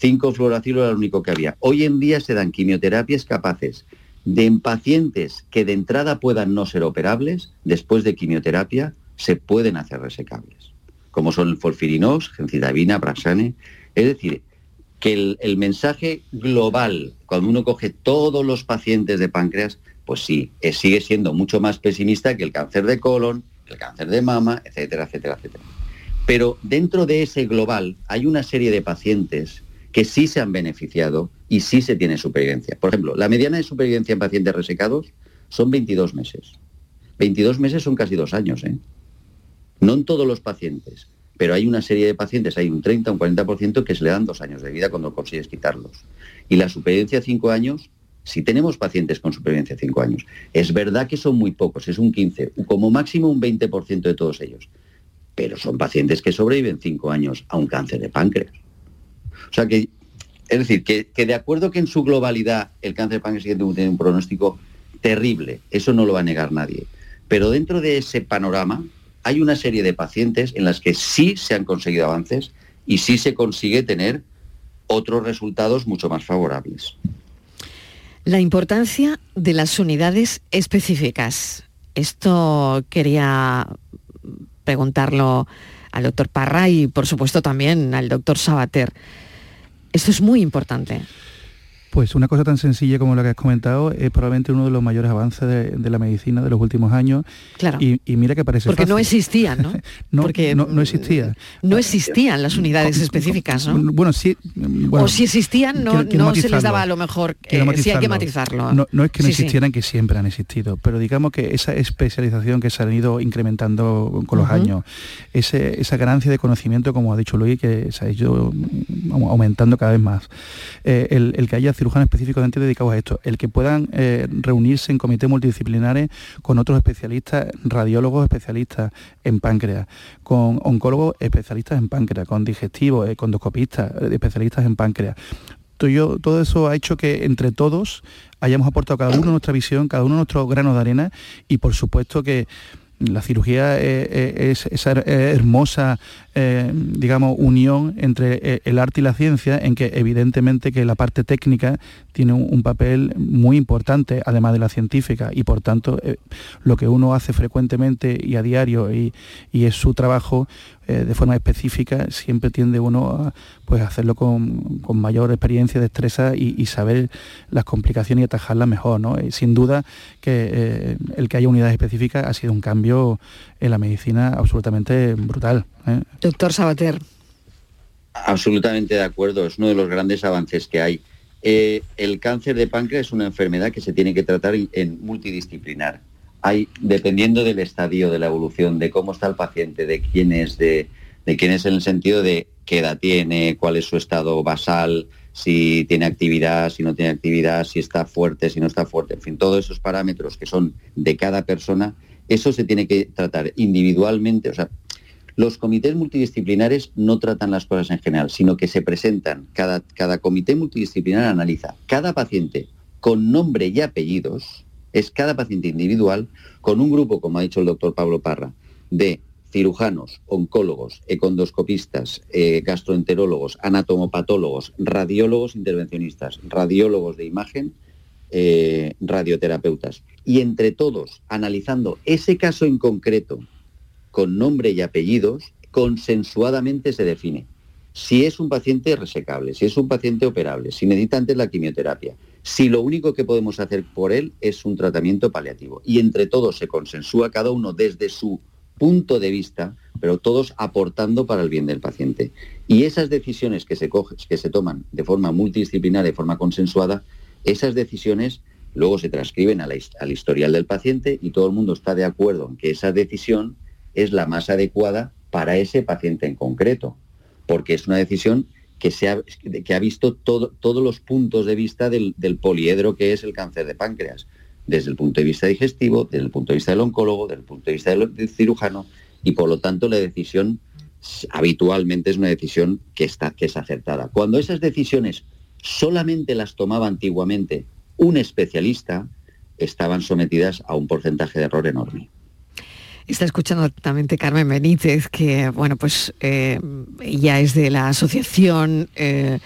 5-fluoracilo era lo único que había. Hoy en día se dan quimioterapias capaces de en pacientes que de entrada puedan no ser operables, después de quimioterapia, se pueden hacer resecables como son el folfirinos, gencitabina, braxane. Es decir, que el, mensaje global, cuando uno coge todos los pacientes de páncreas, pues sí, sigue siendo mucho más pesimista que el cáncer de colon, el cáncer de mama, etcétera, etcétera, etcétera. Pero dentro de ese global hay una serie de pacientes que sí se han beneficiado y sí se tiene supervivencia. Por ejemplo, la mediana de supervivencia en pacientes resecados son 22 meses. 22 meses son casi dos años, ¿eh? No en todos los pacientes, pero hay una serie de pacientes, hay un 30, un 40% que se le dan dos años de vida cuando consigues quitarlos. Y la supervivencia a cinco años, si tenemos pacientes con supervivencia a cinco años, es verdad que son muy pocos, es un 15, como máximo un 20% de todos ellos. Pero son pacientes que sobreviven cinco años a un cáncer de páncreas. O sea que, es decir, que, de acuerdo que en su globalidad el cáncer de páncreas tiene un pronóstico terrible, eso no lo va a negar nadie. Pero dentro de ese panorama, hay una serie de pacientes en las que sí se han conseguido avances y sí se consigue tener otros resultados mucho más favorables. La importancia de las unidades específicas. Esto quería preguntarlo al doctor Parra y por supuesto también al doctor Sabater. Esto es muy importante. Pues una cosa tan sencilla como la que has comentado es probablemente uno de los mayores avances de, la medicina de los últimos años. Claro. Y, mira que parece Porque no existían, ¿no? no, Porque no, existía. No existían las unidades específicas, ¿no? Bueno, sí. o si existían, no, no se les daba a lo mejor. Eh, sí hay que matizarlo. No, es que no existieran, que siempre han existido, pero digamos que esa especialización que se ha ido incrementando con los años, esa ganancia de conocimiento, como ha dicho Luis, que se ha ido aumentando cada vez más. Eh, el, el que haya cirujanos específicamente dedicados a esto, el que puedan eh, reunirse en comités multidisciplinares con otros especialistas, radiólogos especialistas en páncreas, con oncólogos especialistas en páncreas, con digestivos, eh, endoscopistas, eh, especialistas en páncreas. Todo, todo eso ha hecho que entre todos hayamos aportado cada uno nuestra visión, cada uno nuestros granos de arena y por supuesto que la cirugía eh, eh, es esa hermosa, eh, digamos, unión entre el arte y la ciencia, en que evidentemente que la parte técnica tiene un, papel muy importante, además de la científica, y por tanto lo que uno hace frecuentemente y a diario y, es su trabajo de forma específica, siempre tiende uno a pues, hacerlo con, mayor experiencia, destreza y, y, saber las complicaciones y atajarlas mejor. ¿no? sin duda que el que haya unidades específicas ha sido un cambio en la medicina absolutamente brutal. ¿eh? Doctor Sabater. Absolutamente de acuerdo, es uno de los grandes avances que hay. Eh, el cáncer de páncreas es una enfermedad que se tiene que tratar en multidisciplinar. Hay, dependiendo del estadio de la evolución, de cómo está el paciente, de quién es, de, quién es en el sentido de qué edad tiene, cuál es su estado basal, si tiene actividad, si no tiene actividad, si está fuerte, si no está fuerte, en fin, todos esos parámetros que son de cada persona eso se tiene que tratar individualmente. O sea, los comités multidisciplinares no tratan las cosas en general, sino que se presentan, cada, cada comité multidisciplinar analiza cada paciente con nombre y apellidos, es cada paciente individual, con un grupo, como ha dicho el doctor Pablo Parra, de cirujanos, oncólogos, econdoscopistas, eh, gastroenterólogos, anatomopatólogos, radiólogos intervencionistas, radiólogos de imagen, eh, radioterapeutas. Y entre todos, analizando ese caso en concreto, con nombre y apellidos, consensuadamente se define si es un paciente resecable, si es un paciente operable, si necesita antes la quimioterapia, si lo único que podemos hacer por él es un tratamiento paliativo. Y entre todos se consensúa cada uno desde su punto de vista, pero todos aportando para el bien del paciente. Y esas decisiones que se, que se toman de forma multidisciplinar, de forma consensuada, esas decisiones luego se transcriben al historial del paciente y todo el mundo está de acuerdo en que esa decisión es la más adecuada para ese paciente en concreto, porque es una decisión que, se ha, visto todos los puntos de vista del, poliedro que es el cáncer de páncreas, desde el punto de vista digestivo, desde el punto de vista del oncólogo, desde el punto de vista del, cirujano, y por lo tanto la decisión habitualmente es una decisión que, está, que es acertada. Cuando esas decisiones solamente las tomaba antiguamente un especialista, estaban sometidas a un porcentaje de error enorme. Está escuchando atentamente Carmen Benítez, que bueno, pues eh, ya es de la asociación eh,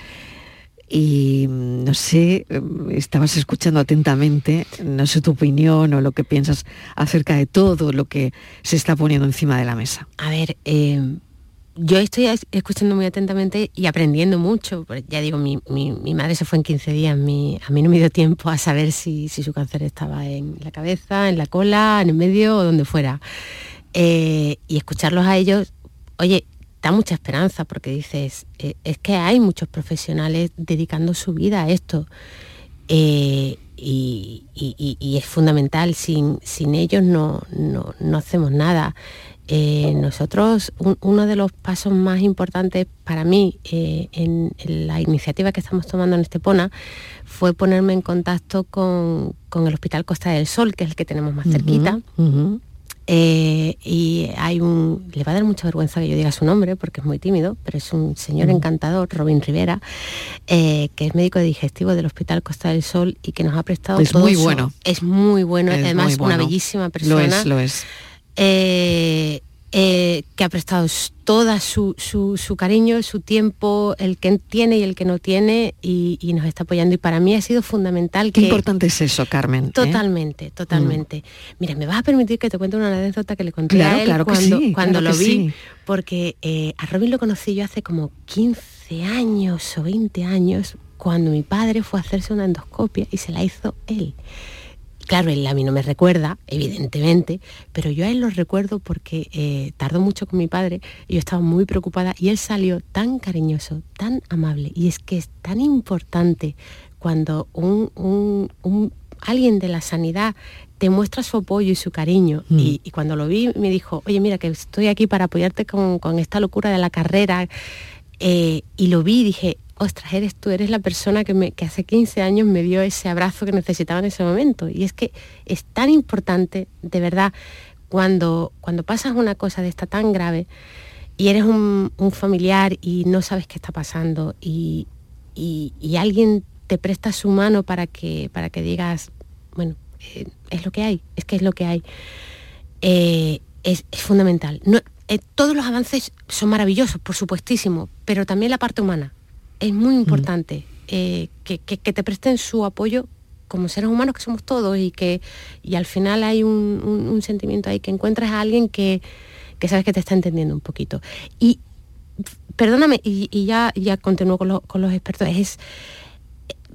y no sé, eh, estabas escuchando atentamente, no sé tu opinión o lo que piensas acerca de todo lo que se está poniendo encima de la mesa. A ver, yo estoy escuchando muy atentamente y aprendiendo mucho. Ya digo, mi, madre se fue en 15 días, a mí no me dio tiempo a saber si, su cáncer estaba en la cabeza, en la cola, en el medio o donde fuera. Eh, y escucharlos a ellos, oye, da mucha esperanza porque dices, eh, es que hay muchos profesionales dedicando su vida a esto. Eh, y, es fundamental, sin, sin ellos no, no hacemos nada. Eh, nosotros, uno de los pasos más importantes para mí eh, en, la iniciativa que estamos tomando en Estepona fue ponerme en contacto con, el Hospital Costa del Sol, que es el que tenemos más cerquita. Eh, y hay un, le va a dar mucha vergüenza que yo diga su nombre porque es muy tímido, pero es un señor encantador, Robin Rivera, que es médico digestivo del Hospital Costa del Sol y que nos ha prestado es muy bueno. Es muy bueno, además una bellísima persona. Lo es, lo es. Eh, eh, que ha prestado toda su, cariño, su tiempo, el que tiene y el que no tiene, y, nos está apoyando. Y para mí ha sido fundamental Qué importante es eso, Carmen. ¿eh? Totalmente, totalmente. Mira, me vas a permitir que te cuente una anécdota que le conté a él cuando, cuando lo vi, porque a Robin lo conocí yo hace como 15 años o 20 años, cuando mi padre fue a hacerse una endoscopia y se la hizo él. Claro, él a mí no me recuerda, evidentemente, pero yo a él lo recuerdo porque eh, tardó mucho con mi padre y yo estaba muy preocupada y él salió tan cariñoso, tan amable. Y es que es tan importante cuando un, alguien de la sanidad te muestra su apoyo y su cariño. Mm. Y, cuando lo vi me dijo, oye, mira, que estoy aquí para apoyarte con, esta locura de la carrera. Eh, y lo vi y dije, ostras, eres tú, eres la persona que, hace 15 años me dio ese abrazo que necesitaba en ese momento. Y es que es tan importante, de verdad, cuando, cuando pasas una cosa de esta tan grave y eres un, familiar y no sabes qué está pasando y, y, alguien te presta su mano para que, para que digas, bueno, eh, es lo que hay, es que es lo que hay, eh, es, fundamental. Eh, todos los avances son maravillosos, por supuestísimo, pero también la parte humana. Es muy importante que, te presten su apoyo como seres humanos que somos todos y que y al final hay un, sentimiento ahí que encuentras a alguien que, que sabes que te está entendiendo un poquito. Y perdóname, y, ya, ya continúo con, con, los expertos, es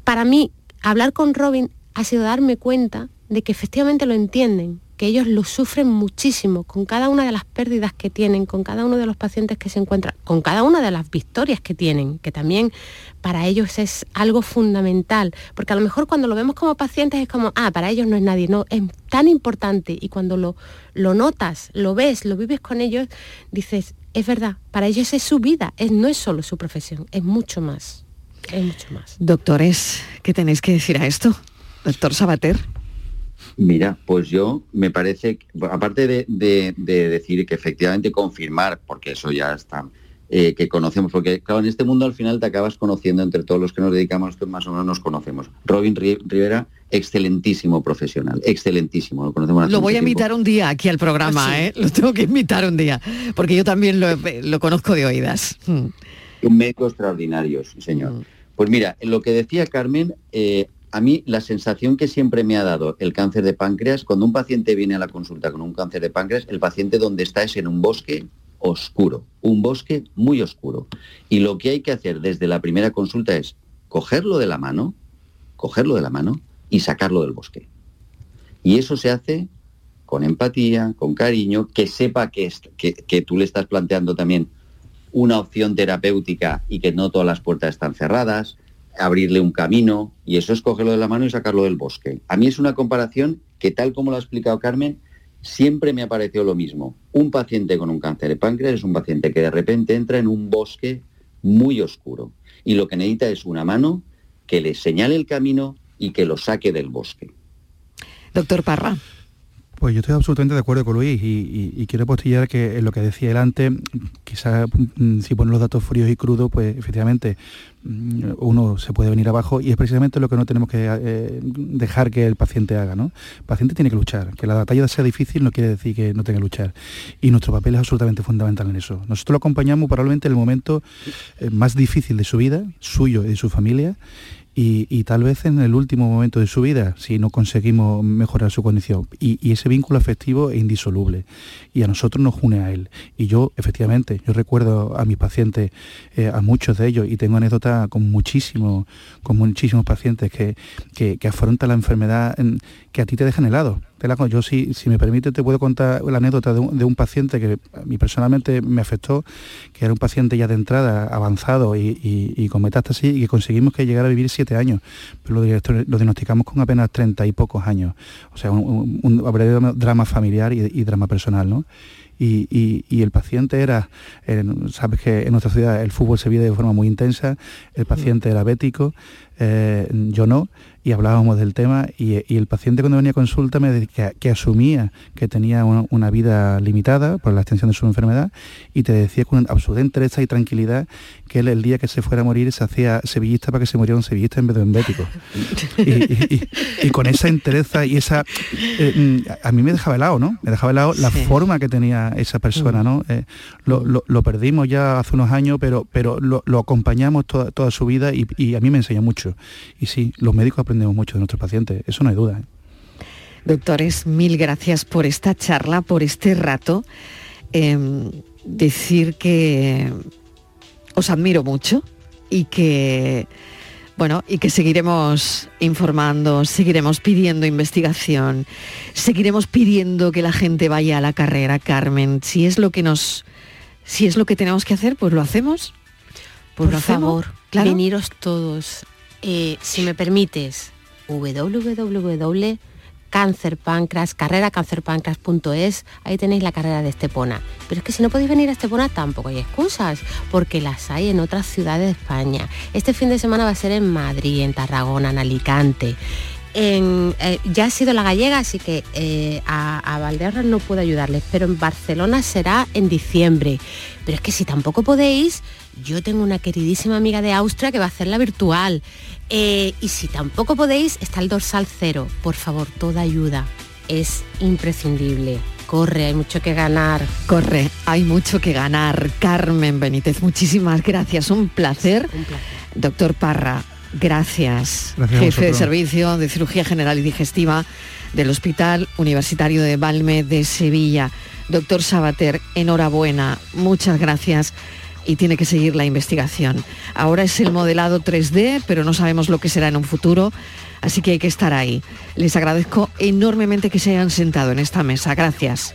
para mí hablar con Robin ha sido darme cuenta de que efectivamente lo entienden, que ellos lo sufren muchísimo con cada una de las pérdidas que tienen, con cada uno de los pacientes que se encuentran, con cada una de las victorias que tienen, que también para ellos es algo fundamental, porque a lo mejor cuando lo vemos como pacientes es como, ah, para ellos no es nadie, no, es tan importante y cuando lo, lo notas, lo ves, lo vives con ellos, dices, es verdad, para ellos es su vida, es, no es solo su profesión, es mucho más, es mucho más. Doctores, ¿qué tenéis que decir a esto? Doctor Sabater. Mira, pues yo me parece, aparte de, decir que efectivamente confirmar, porque eso ya está, eh, que conocemos, porque claro, en este mundo al final te acabas conociendo entre todos los que nos dedicamos, más o menos nos conocemos. Robin Rivera, excelentísimo profesional, excelentísimo, lo conocemos. Lo voy a invitar un día aquí al programa, ¿eh? Lo tengo que invitar un día, porque yo también lo, conozco de oídas. Un médico extraordinario, señor. Hmm. Pues mira, lo que decía Carmen, eh, a mí la sensación que siempre me ha dado el cáncer de páncreas, cuando un paciente viene a la consulta con un cáncer de páncreas, el paciente donde está es en un bosque oscuro, un bosque muy oscuro. Y lo que hay que hacer desde la primera consulta es cogerlo de la mano, cogerlo de la mano y sacarlo del bosque. Y eso se hace con empatía, con cariño, que sepa que, que, que tú le estás planteando también una opción terapéutica y que no todas las puertas están cerradas, abrirle un camino y eso es cogerlo de la mano y sacarlo del bosque. A mí es una comparación que tal como lo ha explicado Carmen, siempre me ha parecido lo mismo. Un paciente con un cáncer de páncreas es un paciente que de repente entra en un bosque muy oscuro y lo que necesita es una mano que le señale el camino y que lo saque del bosque. Doctor Parra. Pues yo estoy absolutamente de acuerdo con Luis y, quiero postillar que en lo que decía él antes, quizás mm, si ponen los datos fríos y crudos, pues efectivamente mm, uno se puede venir abajo y es precisamente lo que no tenemos que eh, dejar que el paciente haga. ¿no? El paciente tiene que luchar, que la batalla sea difícil no quiere decir que no tenga que luchar y nuestro papel es absolutamente fundamental en eso. Nosotros lo acompañamos probablemente en el momento eh, más difícil de su vida, suyo y de su familia y, tal vez en el último momento de su vida, si no conseguimos mejorar su condición. Y, ese vínculo afectivo es indisoluble y a nosotros nos une a él. Y yo, efectivamente, yo recuerdo a mis pacientes, eh, a muchos de ellos, y tengo anécdotas con muchísimos, con muchísimos pacientes que, que, afrontan la enfermedad que a ti te dejan helado yo si, si me permite te puedo contar la anécdota de un, paciente que a mí personalmente me afectó, que era un paciente ya de entrada avanzado y, con metástasis y que conseguimos que llegara a vivir siete años, pero lo, lo diagnosticamos con apenas treinta y pocos años. O sea, un, un, drama familiar y, y drama personal, ¿no? y, el paciente era, sabes que en nuestra ciudad el fútbol se vive de forma muy intensa, el paciente era bético, eh, yo no, y hablábamos del tema y, el paciente cuando venía a consulta me decía que, asumía que tenía una, vida limitada por la extensión de su enfermedad y te decía con absoluta entereza y tranquilidad que él el día que se fuera a morir se hacía sevillista para que se muriera un sevillista en vez de un bético. y, con esa entereza y esa... Eh, mm, a mí me dejaba helado, ¿no? Me dejaba helado la forma que tenía esa persona, ¿no? Eh, lo, perdimos ya hace unos años, pero, pero lo, acompañamos toda, toda su vida y, a mí me enseñó mucho. Y sí, los médicos aprendemos mucho de nuestros pacientes, eso no hay duda. ¿eh? Doctores, mil gracias por esta charla, por este rato. Em, decir que os admiro mucho y que bueno, y que seguiremos informando, seguiremos pidiendo investigación, seguiremos pidiendo que la gente vaya a la carrera, Carmen. Si es lo que nos si es lo que tenemos que hacer, pues lo hacemos. Pues Por favor, veniros todos. Eh, si me permites, www cáncer páncreas, carreracancerpancreas.es, ahí tenéis la carrera de Estepona. Pero es que si no podéis venir a Estepona tampoco hay excusas, porque las hay en otras ciudades de España. Este fin de semana va a ser en Madrid, en Tarragona, en Alicante. eh, ya ha sido la gallega, así que eh, a, a no puedo ayudarles, pero en Barcelona será en diciembre. Pero es que si tampoco podéis, yo tengo una queridísima amiga de Austria que va a hacerla virtual. Eh, y si tampoco podéis, está el dorsal cero. Por favor, toda ayuda es imprescindible. Corre, hay mucho que ganar. Corre, hay mucho que ganar. Carmen Benítez, muchísimas gracias. Un placer. Un placer. Doctor Parra, gracias. Gracias Jefe de. Servicio de Cirugía General y Digestiva del Hospital Universitario de Valme de Sevilla. Doctor Sabater, enhorabuena. Muchas gracias. Y tiene que seguir la investigación. Ahora es el modelado 3D, pero no sabemos lo que será en un futuro, así que hay que estar ahí. Les agradezco enormemente que se hayan sentado en esta mesa. Gracias.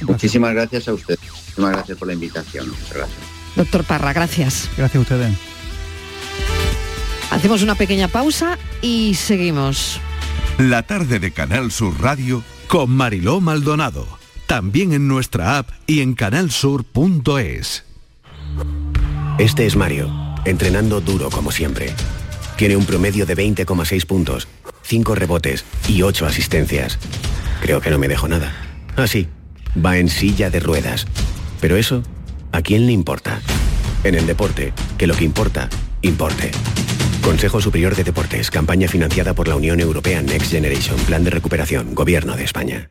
Muchísimas gracias a usted. Muchísimas gracias por la invitación. Muchas gracias. Doctor Parra, gracias. Gracias a ustedes. Hacemos una pequeña pausa y seguimos. La tarde de Canal Sur Radio con Mariló Maldonado. También en nuestra app y en canalsur.es. Este es Mario, entrenando duro como siempre. Tiene un promedio de 20,6 puntos, 5 rebotes y 8 asistencias. Creo que no me dejo nada. Ah, sí, va en silla de ruedas. Pero eso, ¿a quién le importa? En el deporte, que lo que importa, importe. Consejo Superior de Deportes, campaña financiada por la Unión Europea Next Generation, Plan de Recuperación, Gobierno de España.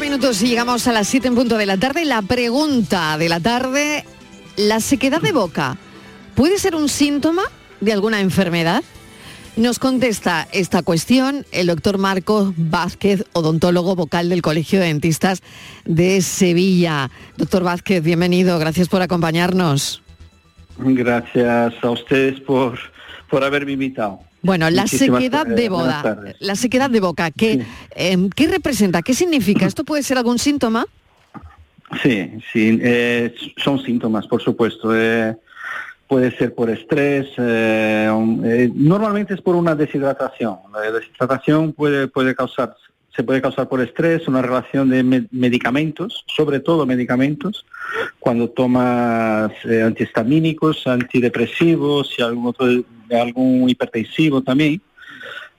Minutos y llegamos a las siete en punto de la tarde. La pregunta de la tarde, ¿la sequedad de boca puede ser un síntoma de alguna enfermedad? Nos contesta esta cuestión el doctor Marcos Vázquez, odontólogo vocal del Colegio de Dentistas de Sevilla. Doctor Vázquez, bienvenido, gracias por acompañarnos. Gracias a ustedes por, por haberme invitado. Bueno, la Muchísimas, sequedad eh, de boda, la sequedad de boca, ¿qué, em, ¿qué representa? ¿Qué significa? ¿Esto puede ser algún síntoma? Sí, sí, eh, son síntomas, por supuesto. eh, puede ser por estrés, eh, un- eh, normalmente es por una deshidratación. La deshidratación puede, puede causar, se puede causar por estrés, una relación de me- medicamentos, sobre todo medicamentos, cuando tomas eh, antihistamínicos, antidepresivos y algún otro, algún hipertensivo también,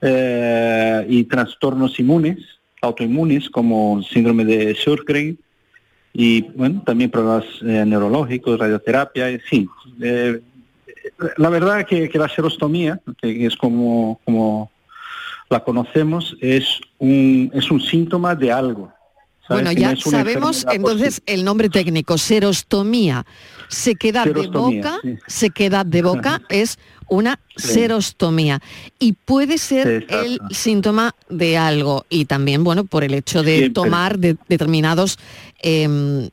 eh, y trastornos inmunes, autoinmunes, como síndrome de Sjögren, y bueno, también problemas eh, neurológicos, radioterapia, en fin. Eh, la verdad que, que la serostomía, que es como, como la conocemos, es un, es un síntoma de algo. Bueno, no ya sabemos por entonces el nombre técnico, serostomía. Sequedad Serostomía, de boca, sí. sequedad de boca es una Sí. serostomía y puede ser Exacto. el síntoma de algo y también, bueno, por el hecho de Siempre. tomar de- determinados em,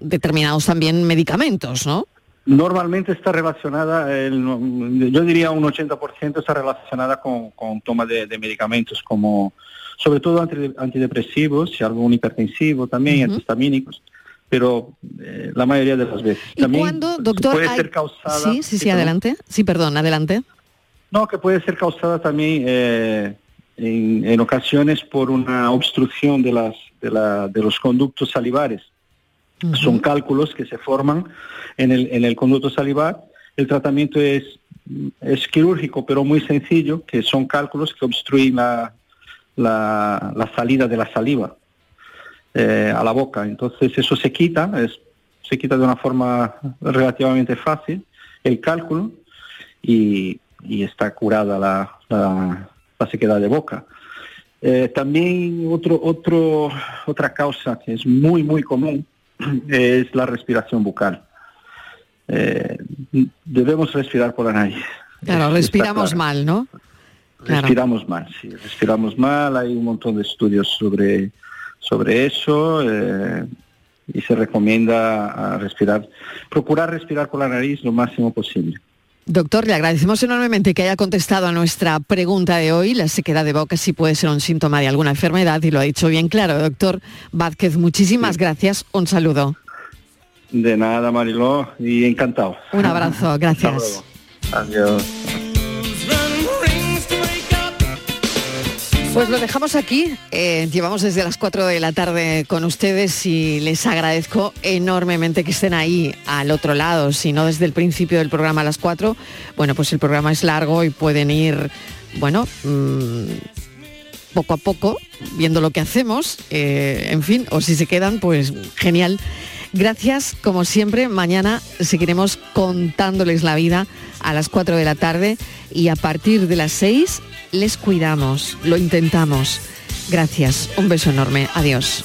determinados también medicamentos, ¿no? Normalmente está relacionada, el- yo diría un 80% está relacionada con, con toma de, de medicamentos como, sobre todo anti- antidepresivos y algún hipertensivo también, antihistamínicos, pero eh, la mayoría de las veces. ¿Y También cuándo, doctor? puede hay- ser causada... Sí, sí, sí, adelante. Sí, perdón, adelante. No, que puede ser causada también eh, en, en ocasiones por una obstrucción de, las, de, la- de los conductos salivares. Son cálculos que se forman en el, en el conducto salivar. El tratamiento es, es quirúrgico, pero muy sencillo, que son cálculos que obstruyen la, la, la salida de la saliva eh, a la boca. Entonces eso se quita, es, se quita de una forma relativamente fácil el cálculo y, y está curada la, la- la sequedad de boca. Eh, también otro, otro, otra causa que es muy, muy común es la respiración bucal. eh, debemos respirar por la nariz. Claro, respiramos mal, ¿no? Respiramos mal, sí, respiramos mal, hay un montón de estudios sobre, sobre eso eh, y se recomienda respirar, procurar respirar por la nariz lo máximo posible. Doctor, le agradecemos enormemente que haya contestado a nuestra pregunta de hoy. La sequedad de boca sí puede ser un síntoma de alguna enfermedad y lo ha dicho bien claro. Doctor Vázquez, muchísimas gracias. Un saludo. De nada, Mariló, y encantado. Un abrazo, gracias. Adiós. Pues lo dejamos aquí. Eh, llevamos desde las 4 de la tarde con ustedes y les agradezco enormemente que estén ahí al otro lado. Si no desde el principio del programa a las 4, bueno, pues el programa es largo y pueden ir, bueno, mm, poco a poco, viendo lo que hacemos. Eh, en fin, o si se quedan, pues genial. Gracias, como siempre. Mañana seguiremos contándoles la vida a las 4 de la tarde y a partir de las 6 les cuidamos, lo intentamos. Gracias, un beso enorme, adiós.